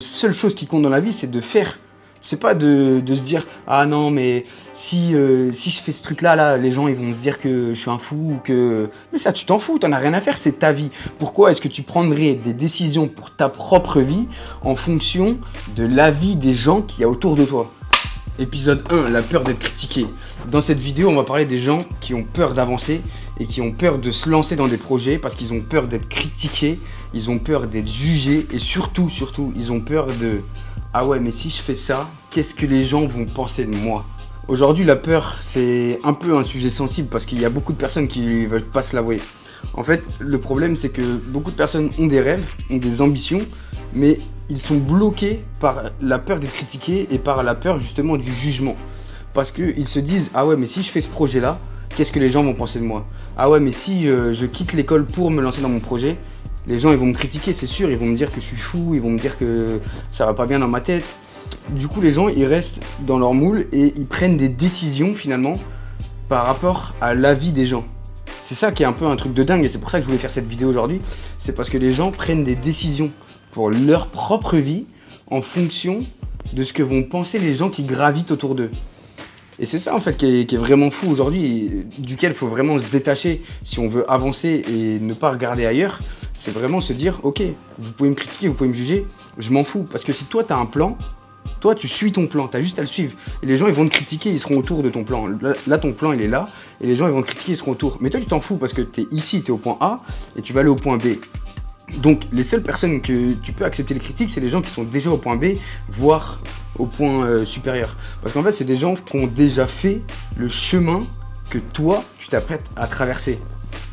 Seule chose qui compte dans la vie, c'est de faire. C'est pas de, de se dire ah non mais si euh, si je fais ce truc là là les gens ils vont se dire que je suis un fou ou que mais ça tu t'en fous t'en as rien à faire c'est ta vie pourquoi est-ce que tu prendrais des décisions pour ta propre vie en fonction de l'avis des gens qu'il y a autour de toi? Épisode 1, la peur d'être critiqué. Dans cette vidéo, on va parler des gens qui ont peur d'avancer et qui ont peur de se lancer dans des projets parce qu'ils ont peur d'être critiqués, ils ont peur d'être jugés et surtout, surtout, ils ont peur de Ah ouais, mais si je fais ça, qu'est-ce que les gens vont penser de moi? Aujourd'hui, la peur, c'est un peu un sujet sensible parce qu'il y a beaucoup de personnes qui veulent pas se l'avouer. En fait, le problème, c'est que beaucoup de personnes ont des rêves, ont des ambitions, mais ils sont bloqués par la peur d'être critiqués et par la peur justement du jugement. Parce qu'ils se disent, ah ouais, mais si je fais ce projet-là, qu'est-ce que les gens vont penser de moi Ah ouais, mais si euh, je quitte l'école pour me lancer dans mon projet, les gens ils vont me critiquer, c'est sûr, ils vont me dire que je suis fou, ils vont me dire que ça va pas bien dans ma tête. Du coup, les gens ils restent dans leur moule et ils prennent des décisions finalement par rapport à l'avis des gens. C'est ça qui est un peu un truc de dingue et c'est pour ça que je voulais faire cette vidéo aujourd'hui. C'est parce que les gens prennent des décisions pour leur propre vie en fonction de ce que vont penser les gens qui gravitent autour d'eux. Et c'est ça en fait qui est, vraiment fou aujourd'hui, duquel il faut vraiment se détacher si on veut avancer et ne pas regarder ailleurs. C'est vraiment se dire, ok, vous pouvez me critiquer, vous pouvez me juger, je m'en fous. Parce que si toi tu as un plan, toi tu suis ton plan, tu as juste à le suivre. Et les gens ils vont te critiquer, ils seront autour de ton plan. Là, ton plan il est là, et les gens ils vont te critiquer, ils seront autour. Mais toi tu t'en fous parce que tu es ici, tu es au point A, et tu vas aller au point B. Donc les seules personnes que tu peux accepter les critiques, c'est les gens qui sont déjà au point B, voire au point euh, supérieur. Parce qu'en fait, c'est des gens qui ont déjà fait le chemin que toi, tu t'apprêtes à traverser.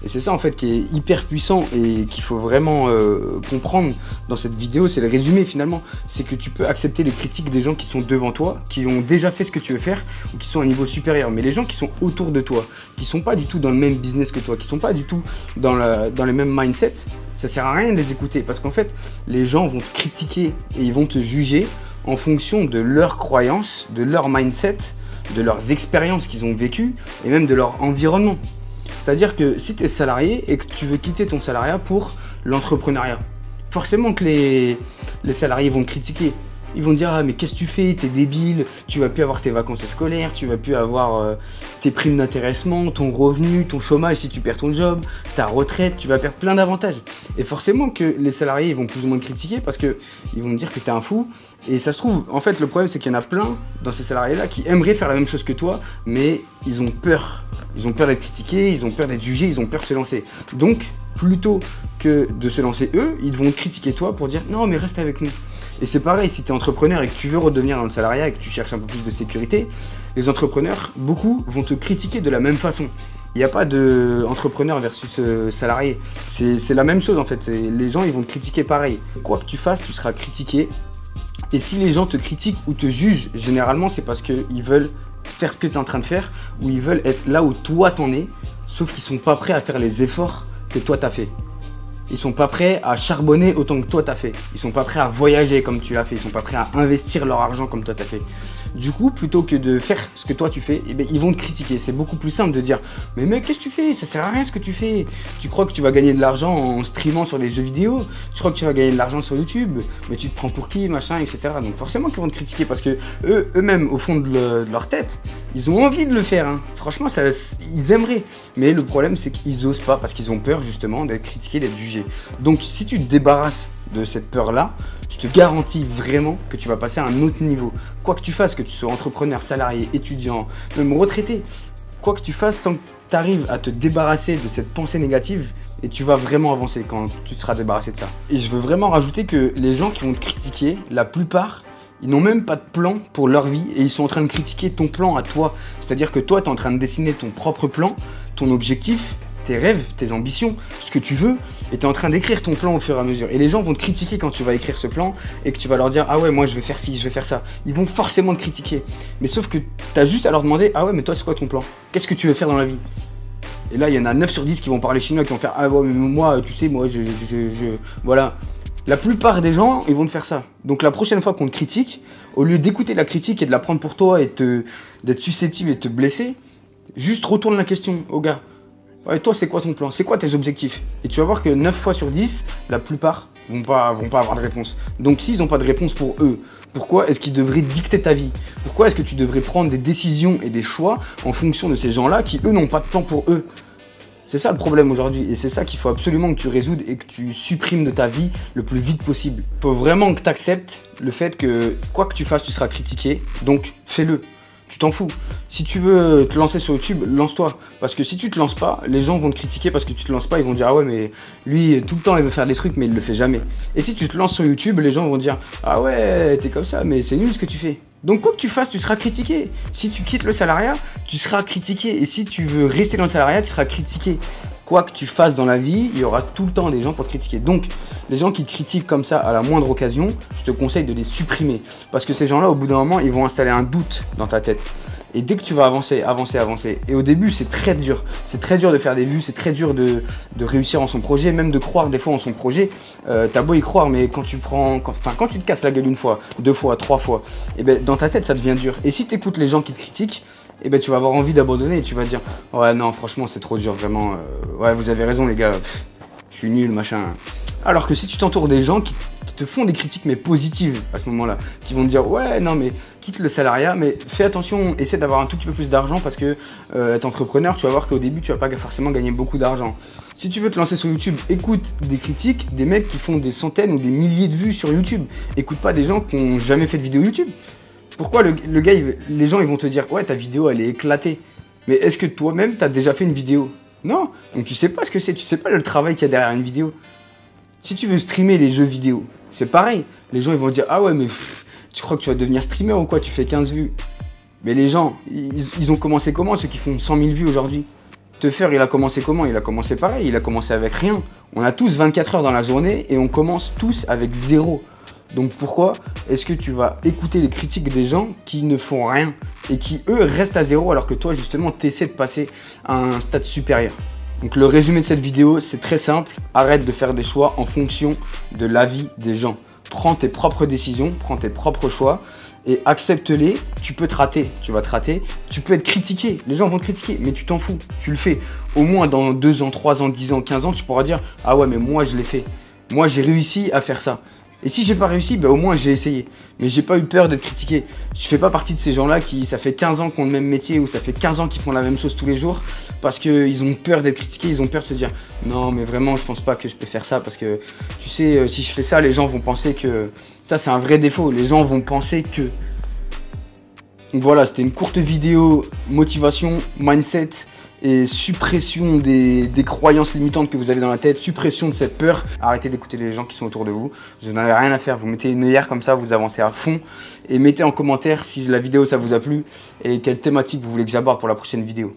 Et c'est ça en fait qui est hyper puissant et qu'il faut vraiment euh, comprendre dans cette vidéo, c'est le résumé finalement. C'est que tu peux accepter les critiques des gens qui sont devant toi, qui ont déjà fait ce que tu veux faire ou qui sont à un niveau supérieur. Mais les gens qui sont autour de toi, qui sont pas du tout dans le même business que toi, qui sont pas du tout dans, la, dans le même mindset, ça sert à rien de les écouter parce qu'en fait, les gens vont te critiquer et ils vont te juger en fonction de leurs croyances, de leur mindset, de leurs expériences qu'ils ont vécues et même de leur environnement. C'est-à-dire que si tu es salarié et que tu veux quitter ton salariat pour l'entrepreneuriat, forcément que les, salariés vont te critiquer. Ils vont dire ah mais qu'est-ce que tu fais? T'es débile, tu vas plus avoir tes vacances scolaires, tu vas plus avoir euh, tes primes d'intéressement, ton revenu, ton chômage si tu perds ton job, ta retraite, tu vas perdre plein d'avantages. Et forcément que les salariés vont plus ou moins te critiquer parce que ils vont dire que tu es un fou. Et ça se trouve, en fait le problème c'est qu'il y en a plein dans ces salariés là qui aimeraient faire la même chose que toi, mais ils ont peur. Ils ont peur d'être critiqués, ils ont peur d'être jugés, ils ont peur de se lancer. Donc plutôt que de se lancer eux, ils vont critiquer toi pour dire non mais reste avec nous. Et c'est pareil, si tu es entrepreneur et que tu veux redevenir dans le salariat et que tu cherches un peu plus de sécurité, les entrepreneurs, beaucoup, vont te critiquer de la même façon. Il n'y a pas de entrepreneur versus euh, salarié. C'est la même chose en fait. Les gens, ils vont te critiquer pareil. Quoi que tu fasses, tu seras critiqué. Et si les gens te critiquent ou te jugent, généralement, c'est parce qu'ils veulent faire ce que tu es en train de faire ou ils veulent être là où toi t'en es, sauf qu'ils sont pas prêts à faire les efforts que toi t'as fait. Ils sont pas prêts à charbonner autant que toi t'as fait. Ils sont pas prêts à voyager comme tu l'as fait. Ils sont pas prêts à investir leur argent comme toi t'as fait. Du coup, plutôt que de faire ce que toi tu fais, eh ben, ils vont te critiquer. C'est beaucoup plus simple de dire Mais mec, qu'est-ce que tu fais? Ça sert à rien ce que tu fais. Tu crois que tu vas gagner de l'argent en streamant sur des jeux vidéo? Tu crois que tu vas gagner de l'argent sur YouTube? Mais tu te prends pour qui Machin, etc. Donc forcément qu'ils vont te critiquer parce que eux, eux-mêmes, au fond de, leur tête, ils ont envie de le faire. Hein. Franchement, ils aimeraient. Mais le problème, c'est qu'ils osent pas parce qu'ils ont peur justement d'être critiqués, d'être jugés. Donc si tu te débarrasses de cette peur-là, je te garantis vraiment que tu vas passer à un autre niveau. Quoi que tu fasses, que tu sois entrepreneur, salarié, étudiant, même retraité, quoi que tu fasses, tant que tu arrives à te débarrasser de cette pensée négative, et tu vas vraiment avancer quand tu te seras débarrassé de ça. Et je veux vraiment rajouter que les gens qui vont te critiquer, la plupart, ils n'ont même pas de plan pour leur vie et ils sont en train de critiquer ton plan à toi. C'est-à-dire que toi, tu es en train de dessiner ton propre plan, ton objectif, tes rêves, tes ambitions, ce que tu veux, et tu es en train d'écrire ton plan au fur et à mesure. Et les gens vont te critiquer quand tu vas écrire ce plan et que tu vas leur dire Ah ouais, moi je vais faire ci, je vais faire ça. Ils vont forcément te critiquer. Mais sauf que tu as juste à leur demander Ah ouais, mais toi, c'est quoi ton plan? Qu'est-ce que tu veux faire dans la vie? Et là, il y en a 9 sur 10 qui vont parler chinois, qui vont faire Ah ouais, mais moi, tu sais, moi, je. voilà. La plupart des gens, ils vont te faire ça. Donc la prochaine fois qu'on te critique, au lieu d'écouter la critique et de la prendre pour toi et d'être susceptible et de te blesser, juste retourne la question au gars. Ouais, toi, c'est quoi ton plan? C'est quoi tes objectifs? Et tu vas voir que 9 fois sur 10, la plupart, vont pas, vont pas avoir de réponse. Donc s'ils n'ont pas de réponse pour eux, pourquoi est-ce qu'ils devraient dicter ta vie? Pourquoi est-ce que tu devrais prendre des décisions et des choix en fonction de ces gens-là qui, eux, n'ont pas de plan pour eux? C'est ça le problème aujourd'hui et c'est ça qu'il faut absolument que tu résoudes et que tu supprimes de ta vie le plus vite possible. Il faut vraiment que tu acceptes le fait que quoi que tu fasses, tu seras critiqué, donc fais-le tu t'en fous. Si tu veux te lancer sur YouTube, lance-toi. Parce que si tu te lances pas, les gens vont te critiquer parce que tu te lances pas. Ils vont dire Ah ouais, mais lui, tout le temps, il veut faire des trucs, mais il le fait jamais. Et si tu te lances sur YouTube, les gens vont dire Ah ouais, t'es comme ça, mais c'est nul ce que tu fais. Donc quoi que tu fasses, tu seras critiqué. Si tu quittes le salariat, tu seras critiqué. Et si tu veux rester dans le salariat, tu seras critiqué quoi que tu fasses dans la vie, il y aura tout le temps des gens pour te critiquer. Donc, les gens qui te critiquent comme ça à la moindre occasion, je te conseille de les supprimer. Parce que ces gens-là, au bout d'un moment, ils vont installer un doute dans ta tête. Et dès que tu vas avancer, avancer, avancer, et au début c'est très dur, c'est très dur de faire des vues, c'est très dur de, réussir en son projet, même de croire des fois en son projet. Euh, T'as beau y croire, mais quand tu prends, enfin quand, tu te casses la gueule une fois, deux fois, trois fois, et eh ben dans ta tête ça devient dur. Et si tu écoutes les gens qui te critiquent, eh ben tu vas avoir envie d'abandonner et tu vas dire ouais non franchement c'est trop dur vraiment euh, ouais vous avez raison les gars je suis nul machin alors que si tu t'entoures des gens qui, te font des critiques mais positives à ce moment-là qui vont te dire ouais non mais quitte le salariat mais fais attention essaie d'avoir un tout petit peu plus d'argent parce que euh, être entrepreneur tu vas voir qu'au début tu vas pas forcément gagner beaucoup d'argent si tu veux te lancer sur YouTube, écoute des critiques des mecs qui font des centaines ou des milliers de vues sur YouTube. Écoute pas des gens qui n'ont jamais fait de vidéo YouTube. Pourquoi le, gars, les gens ils vont te dire ouais ta vidéo elle est éclatée. Mais est-ce que toi-même t'as déjà fait une vidéo? Non. Donc tu sais pas ce que c'est, tu sais pas le travail qu'il y a derrière une vidéo. Si tu veux streamer les jeux vidéo, c'est pareil. Les gens ils vont dire ah ouais mais tu crois que tu vas devenir streamer ou quoi? Tu fais 15 vues. Mais les gens, ils, ont commencé comment ceux qui font 100 000 vues aujourd'hui? Te faire, il a commencé comment? Il a commencé pareil, il a commencé avec rien. On a tous 24 heures dans la journée et on commence tous avec zéro. Donc pourquoi est-ce que tu vas écouter les critiques des gens qui ne font rien et qui eux restent à zéro alors que toi justement tu essaies de passer à un stade supérieur? Donc le résumé de cette vidéo c'est très simple, arrête de faire des choix en fonction de l'avis des gens. Prends tes propres décisions, prends tes propres choix et accepte-les. Tu peux te rater, tu vas te rater. Tu peux être critiqué, les gens vont te critiquer, mais tu t'en fous, tu le fais. Au moins dans 2 ans, 3 ans, 10 ans, 15 ans, tu pourras dire Ah ouais, mais moi je l'ai fait. Moi j'ai réussi à faire ça. Et si j'ai pas réussi, bah au moins j'ai essayé. Mais j'ai pas eu peur d'être critiqué. Je fais pas partie de ces gens-là qui, ça fait 15 ans qu'ils ont le même métier ou ça fait 15 ans qu'ils font la même chose tous les jours parce qu'ils ont peur d'être critiqués, ils ont peur de se dire non, mais vraiment, je pense pas que je peux faire ça parce que tu sais, euh, si je fais ça, les gens vont penser que. Ça, c'est un vrai défaut. Les gens vont penser que. Donc voilà, c'était une courte vidéo motivation, mindset et suppression des, croyances limitantes que vous avez dans la tête, suppression de cette peur. Arrêtez d'écouter les gens qui sont autour de vous. Vous n'avez rien à faire. Vous mettez une œillère comme ça, vous avancez à fond et mettez en commentaire si la vidéo ça vous a plu et quelle thématique vous voulez que j'aborde pour la prochaine vidéo.